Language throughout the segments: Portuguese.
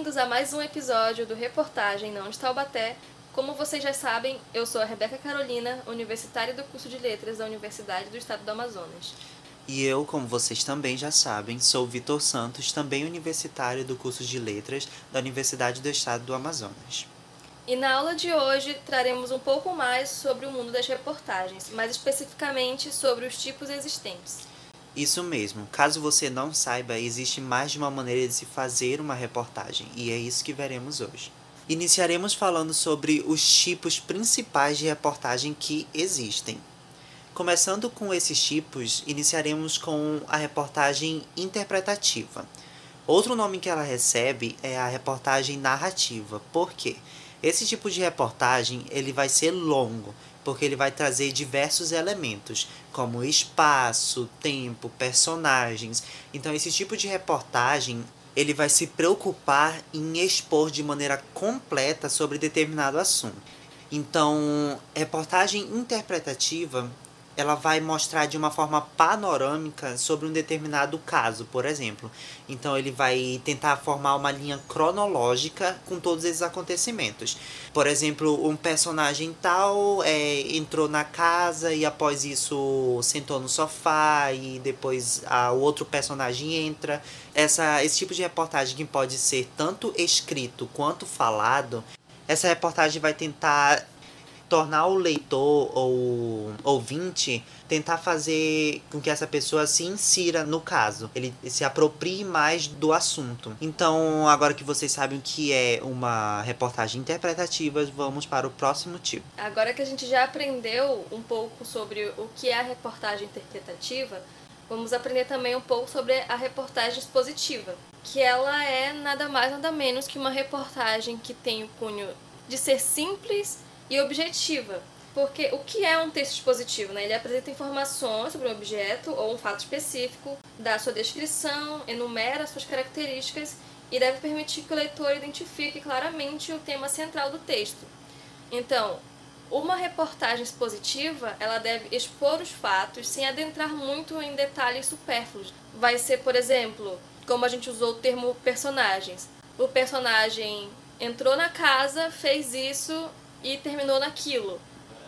bem-vindos a mais um episódio do Reportagem Não de Taubaté. Como vocês já sabem, eu sou a Rebeca Carolina, universitária do curso de Letras da Universidade do Estado do Amazonas. E eu, como vocês também já sabem, sou Vitor Santos, também universitário do curso de Letras da Universidade do Estado do Amazonas. E na aula de hoje traremos um pouco mais sobre o mundo das reportagens, mais especificamente sobre os tipos existentes. Isso mesmo. Caso você não saiba, existe mais de uma maneira de se fazer uma reportagem, e é isso que veremos hoje. Iniciaremos falando sobre os tipos principais de reportagem que existem. Começando com esses tipos, iniciaremos com a reportagem interpretativa. Outro nome que ela recebe é a reportagem narrativa. Por quê? Esse tipo de reportagem ele vai ser longo, porque ele vai trazer diversos elementos, como espaço, tempo, personagens. Então esse tipo de reportagem ele vai se preocupar em expor de maneira completa sobre determinado assunto. Então, reportagem interpretativa ela vai mostrar de uma forma panorâmica sobre um determinado caso, por exemplo. Então ele vai tentar formar uma linha cronológica com todos esses acontecimentos. Por exemplo, um personagem tal é, entrou na casa e após isso sentou no sofá e depois a, o outro personagem entra. Essa, esse tipo de reportagem que pode ser tanto escrito quanto falado, essa reportagem vai tentar tornar o leitor ou ouvinte tentar fazer com que essa pessoa se insira no caso, ele se aproprie mais do assunto. Então, agora que vocês sabem o que é uma reportagem interpretativa, vamos para o próximo tipo. Agora que a gente já aprendeu um pouco sobre o que é a reportagem interpretativa, vamos aprender também um pouco sobre a reportagem expositiva, que ela é nada mais nada menos que uma reportagem que tem o cunho de ser simples e objetiva. Porque o que é um texto expositivo? Né? Ele apresenta informações sobre um objeto ou um fato específico, dá sua descrição, enumera suas características e deve permitir que o leitor identifique claramente o tema central do texto. Então, uma reportagem expositiva, ela deve expor os fatos sem adentrar muito em detalhes supérfluos. Vai ser, por exemplo, como a gente usou o termo personagens. O personagem entrou na casa, fez isso e terminou naquilo.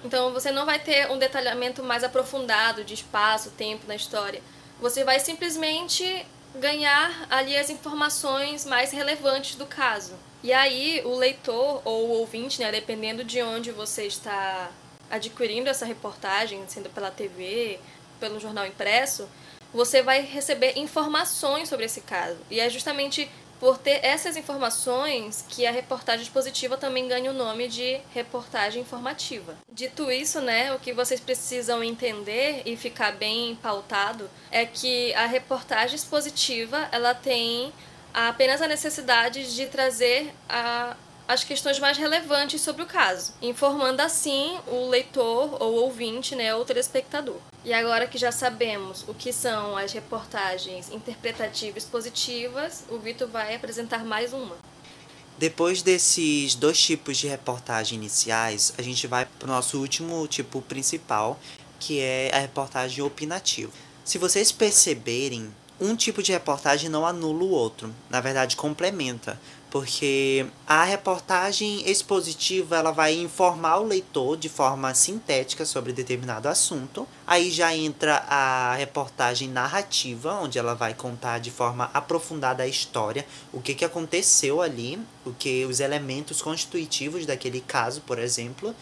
Então você não vai ter um detalhamento mais aprofundado de espaço, tempo na história. Você vai simplesmente ganhar ali as informações mais relevantes do caso. E aí o leitor ou o ouvinte, né, dependendo de onde você está adquirindo essa reportagem, sendo pela TV, pelo jornal impresso, você vai receber informações sobre esse caso. E é justamente por ter essas informações que a reportagem expositiva também ganha o nome de reportagem informativa. Dito isso, né, o que vocês precisam entender e ficar bem pautado é que a reportagem expositiva, ela tem apenas a necessidade de trazer a as questões mais relevantes sobre o caso, informando assim o leitor ou ouvinte, né, ou telespectador. E agora que já sabemos o que são as reportagens interpretativas positivas, o Vitor vai apresentar mais uma. Depois desses dois tipos de reportagem iniciais, a gente vai para o nosso último tipo principal, que é a reportagem opinativa. Se vocês perceberem, um tipo de reportagem não anula o outro, na verdade complementa, porque a reportagem expositiva ela vai informar o leitor de forma sintética sobre determinado assunto. Aí já entra a reportagem narrativa, onde ela vai contar de forma aprofundada a história, o que, que aconteceu ali, o que os elementos constitutivos daquele caso, por exemplo.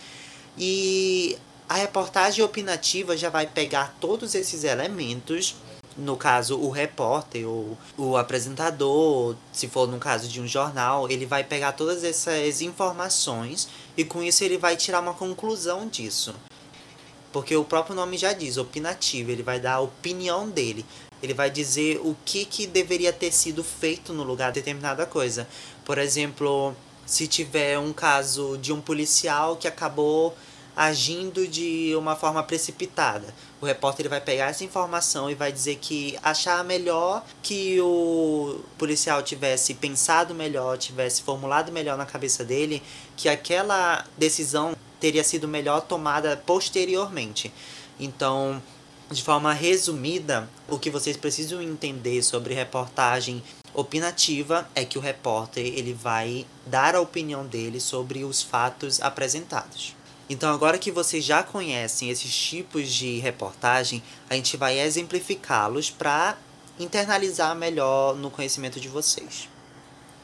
E a reportagem opinativa já vai pegar todos esses elementos no caso, o repórter ou o apresentador, se for no caso de um jornal, ele vai pegar todas essas informações e com isso ele vai tirar uma conclusão disso. Porque o próprio nome já diz, opinativo, ele vai dar a opinião dele. Ele vai dizer o que, que deveria ter sido feito no lugar de determinada coisa. Por exemplo, se tiver um caso de um policial que acabou agindo de uma forma precipitada. O repórter ele vai pegar essa informação e vai dizer que achar melhor que o policial tivesse pensado melhor, tivesse formulado melhor na cabeça dele, que aquela decisão teria sido melhor tomada posteriormente. Então, de forma resumida, o que vocês precisam entender sobre reportagem opinativa é que o repórter ele vai dar a opinião dele sobre os fatos apresentados. Então, agora que vocês já conhecem esses tipos de reportagem, a gente vai exemplificá-los para internalizar melhor no conhecimento de vocês.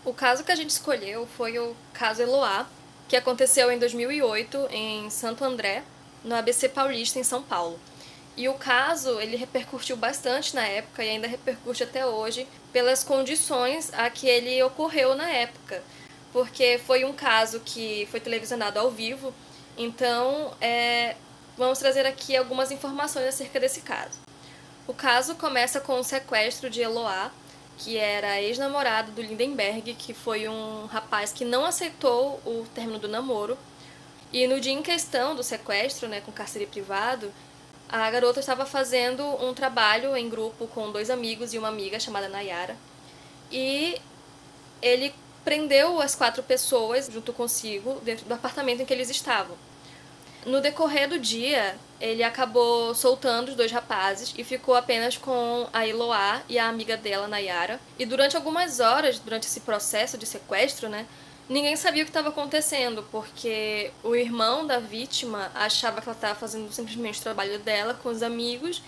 O caso que a gente escolheu foi o caso Eloá, que aconteceu em 2008 em Santo André, no ABC Paulista, em São Paulo. E o caso, ele repercutiu bastante na época e ainda repercute até hoje pelas condições a que ele ocorreu na época. Porque foi um caso que foi televisionado ao vivo então, é, vamos trazer aqui algumas informações acerca desse caso. O caso começa com o sequestro de Eloá, que era ex-namorado do Lindenberg, que foi um rapaz que não aceitou o término do namoro. E no dia em questão do sequestro, né, com cárcere privado, a garota estava fazendo um trabalho em grupo com dois amigos e uma amiga chamada Nayara. E ele prendeu as quatro pessoas junto consigo dentro do apartamento em que eles estavam. No decorrer do dia, ele acabou soltando os dois rapazes e ficou apenas com a Eloá e a amiga dela, Nayara. E durante algumas horas, durante esse processo de sequestro, né, ninguém sabia o que estava acontecendo, porque o irmão da vítima achava que ela estava fazendo simplesmente o trabalho dela com os amigos,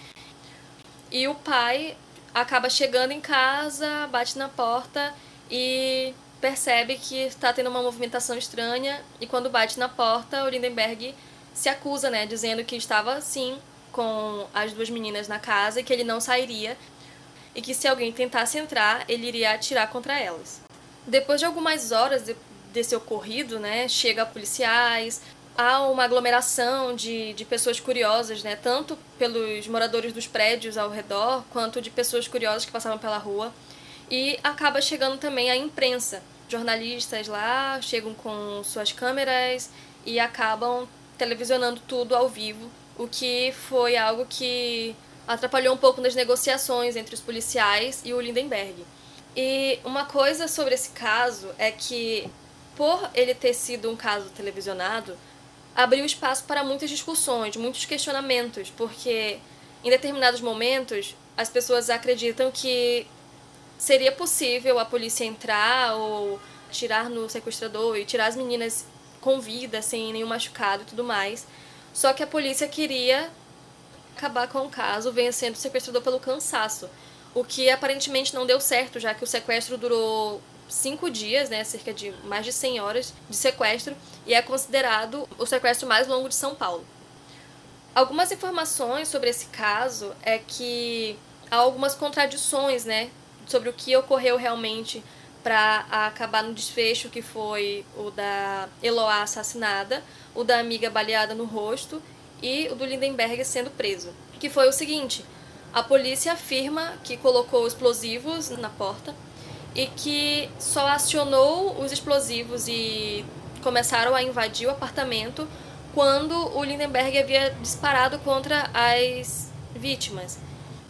e o pai acaba chegando em casa, bate na porta e percebe que está tendo uma movimentação estranha e quando bate na porta, o Lindenberg se acusa, né, dizendo que estava sim com as duas meninas na casa e que ele não sairia e que se alguém tentasse entrar, ele iria atirar contra elas. Depois de algumas horas de, desse ocorrido, né, chega policiais, há uma aglomeração de, de pessoas curiosas, né, tanto pelos moradores dos prédios ao redor, quanto de pessoas curiosas que passavam pela rua. E acaba chegando também a imprensa. Jornalistas lá chegam com suas câmeras e acabam televisionando tudo ao vivo, o que foi algo que atrapalhou um pouco nas negociações entre os policiais e o Lindenberg. E uma coisa sobre esse caso é que, por ele ter sido um caso televisionado, abriu espaço para muitas discussões, muitos questionamentos, porque em determinados momentos as pessoas acreditam que seria possível a polícia entrar ou tirar no sequestrador e tirar as meninas com vida, sem nenhum machucado e tudo mais. Só que a polícia queria acabar com o caso, vencendo o sequestrador pelo cansaço. O que aparentemente não deu certo, já que o sequestro durou cinco dias, né, cerca de mais de 100 horas de sequestro, e é considerado o sequestro mais longo de São Paulo. Algumas informações sobre esse caso é que há algumas contradições, né, sobre o que ocorreu realmente para acabar no desfecho que foi o da Eloá assassinada, o da amiga baleada no rosto e o do Lindenberg sendo preso. Que foi o seguinte: a polícia afirma que colocou explosivos na porta e que só acionou os explosivos e começaram a invadir o apartamento quando o Lindenberg havia disparado contra as vítimas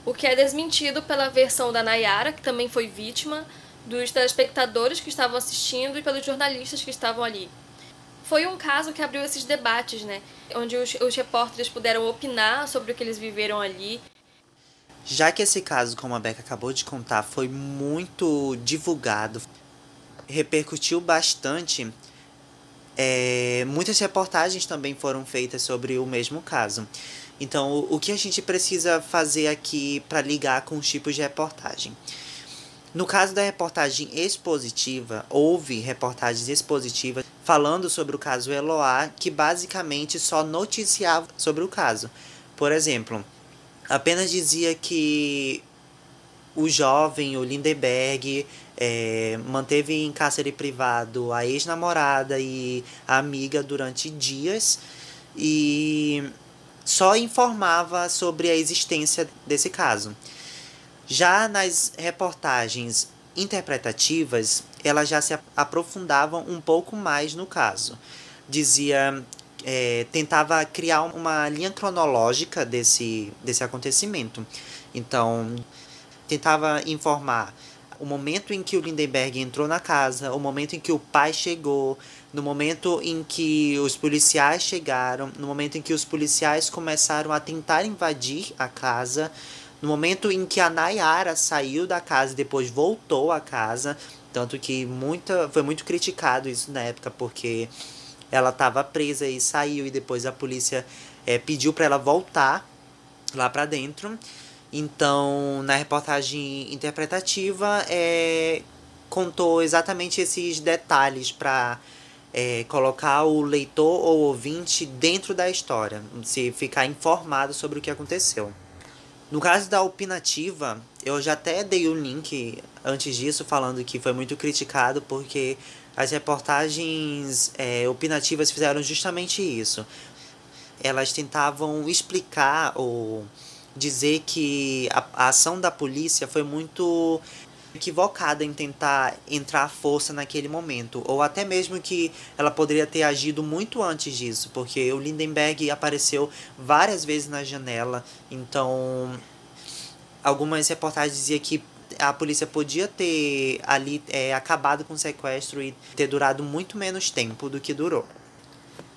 o que é desmentido pela versão da Nayara, que também foi vítima, dos telespectadores que estavam assistindo e pelos jornalistas que estavam ali. Foi um caso que abriu esses debates, né? Onde os, os repórteres puderam opinar sobre o que eles viveram ali. Já que esse caso, como a Beca acabou de contar, foi muito divulgado, repercutiu bastante, é, muitas reportagens também foram feitas sobre o mesmo caso. Então, o, que a gente precisa fazer aqui para ligar com os tipos de reportagem? No caso da reportagem expositiva, houve reportagens expositivas falando sobre o caso Eloá, que basicamente só noticiava sobre o caso. Por exemplo, apenas dizia que o jovem, o Lindenberg, é, manteve em cárcere privado a ex-namorada e a amiga durante dias e só informava sobre a existência desse caso. Já nas reportagens interpretativas, elas já se aprofundavam um pouco mais no caso. Dizia, é, tentava criar uma linha cronológica desse, desse acontecimento. Então, tentava informar o momento em que o Lindenberg entrou na casa, o momento em que o pai chegou, no momento em que os policiais chegaram, no momento em que os policiais começaram a tentar invadir a casa, no momento em que a Nayara saiu da casa e depois voltou à casa, tanto que muita, foi muito criticado isso na época, porque ela estava presa e saiu e depois a polícia é, pediu para ela voltar lá para dentro. Então, na reportagem interpretativa, é, contou exatamente esses detalhes para é, colocar o leitor ou ouvinte dentro da história, se ficar informado sobre o que aconteceu. No caso da opinativa, eu já até dei um link antes disso, falando que foi muito criticado porque as reportagens é, opinativas fizeram justamente isso. Elas tentavam explicar ou dizer que a, a ação da polícia foi muito equivocada em tentar entrar à força naquele momento, ou até mesmo que ela poderia ter agido muito antes disso, porque o Lindenberg apareceu várias vezes na janela, então algumas reportagens diziam que a polícia podia ter ali é, acabado com o sequestro e ter durado muito menos tempo do que durou.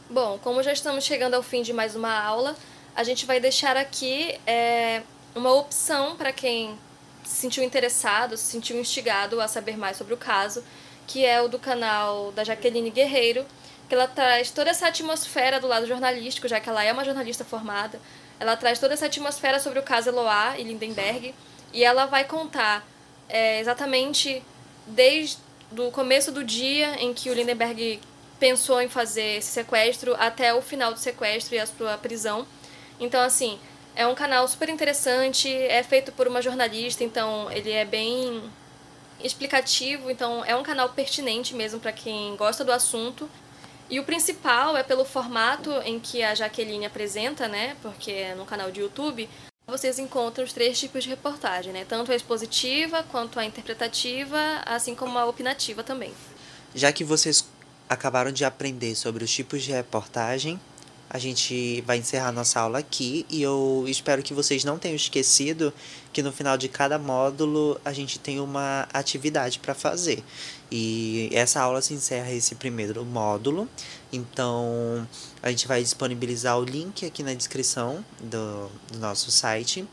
Bom, como já estamos chegando ao fim de mais uma aula, a gente vai deixar aqui é, uma opção para quem se sentiu interessado, se sentiu instigado a saber mais sobre o caso, que é o do canal da Jaqueline Guerreiro, que ela traz toda essa atmosfera do lado jornalístico, já que ela é uma jornalista formada. Ela traz toda essa atmosfera sobre o caso Eloá e Lindenberg, e ela vai contar é, exatamente desde o começo do dia em que o Lindenberg pensou em fazer esse sequestro até o final do sequestro e a sua prisão. Então, assim, é um canal super interessante, é feito por uma jornalista, então ele é bem explicativo, então é um canal pertinente mesmo para quem gosta do assunto. E o principal é pelo formato em que a Jaqueline apresenta, né? Porque é no canal de YouTube, vocês encontram os três tipos de reportagem, né? Tanto a expositiva quanto a interpretativa, assim como a opinativa também. Já que vocês acabaram de aprender sobre os tipos de reportagem, a gente vai encerrar nossa aula aqui e eu espero que vocês não tenham esquecido que no final de cada módulo a gente tem uma atividade para fazer. E essa aula se encerra esse primeiro módulo. Então a gente vai disponibilizar o link aqui na descrição do, do nosso site.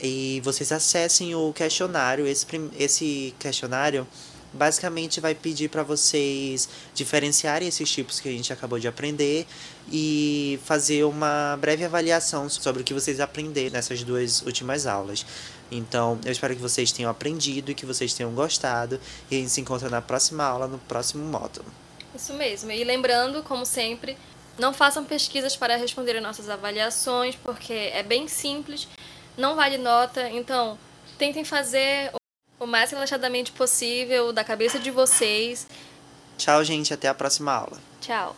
E vocês acessem o questionário. Esse, esse questionário basicamente vai pedir para vocês diferenciarem esses tipos que a gente acabou de aprender e fazer uma breve avaliação sobre o que vocês aprenderam nessas duas últimas aulas. Então, eu espero que vocês tenham aprendido e que vocês tenham gostado. E a gente se encontra na próxima aula, no próximo módulo. Isso mesmo. E lembrando, como sempre, não façam pesquisas para responder nossas avaliações, porque é bem simples, não vale nota. Então, tentem fazer o mais relaxadamente possível, da cabeça de vocês. Tchau, gente. Até a próxima aula. Tchau.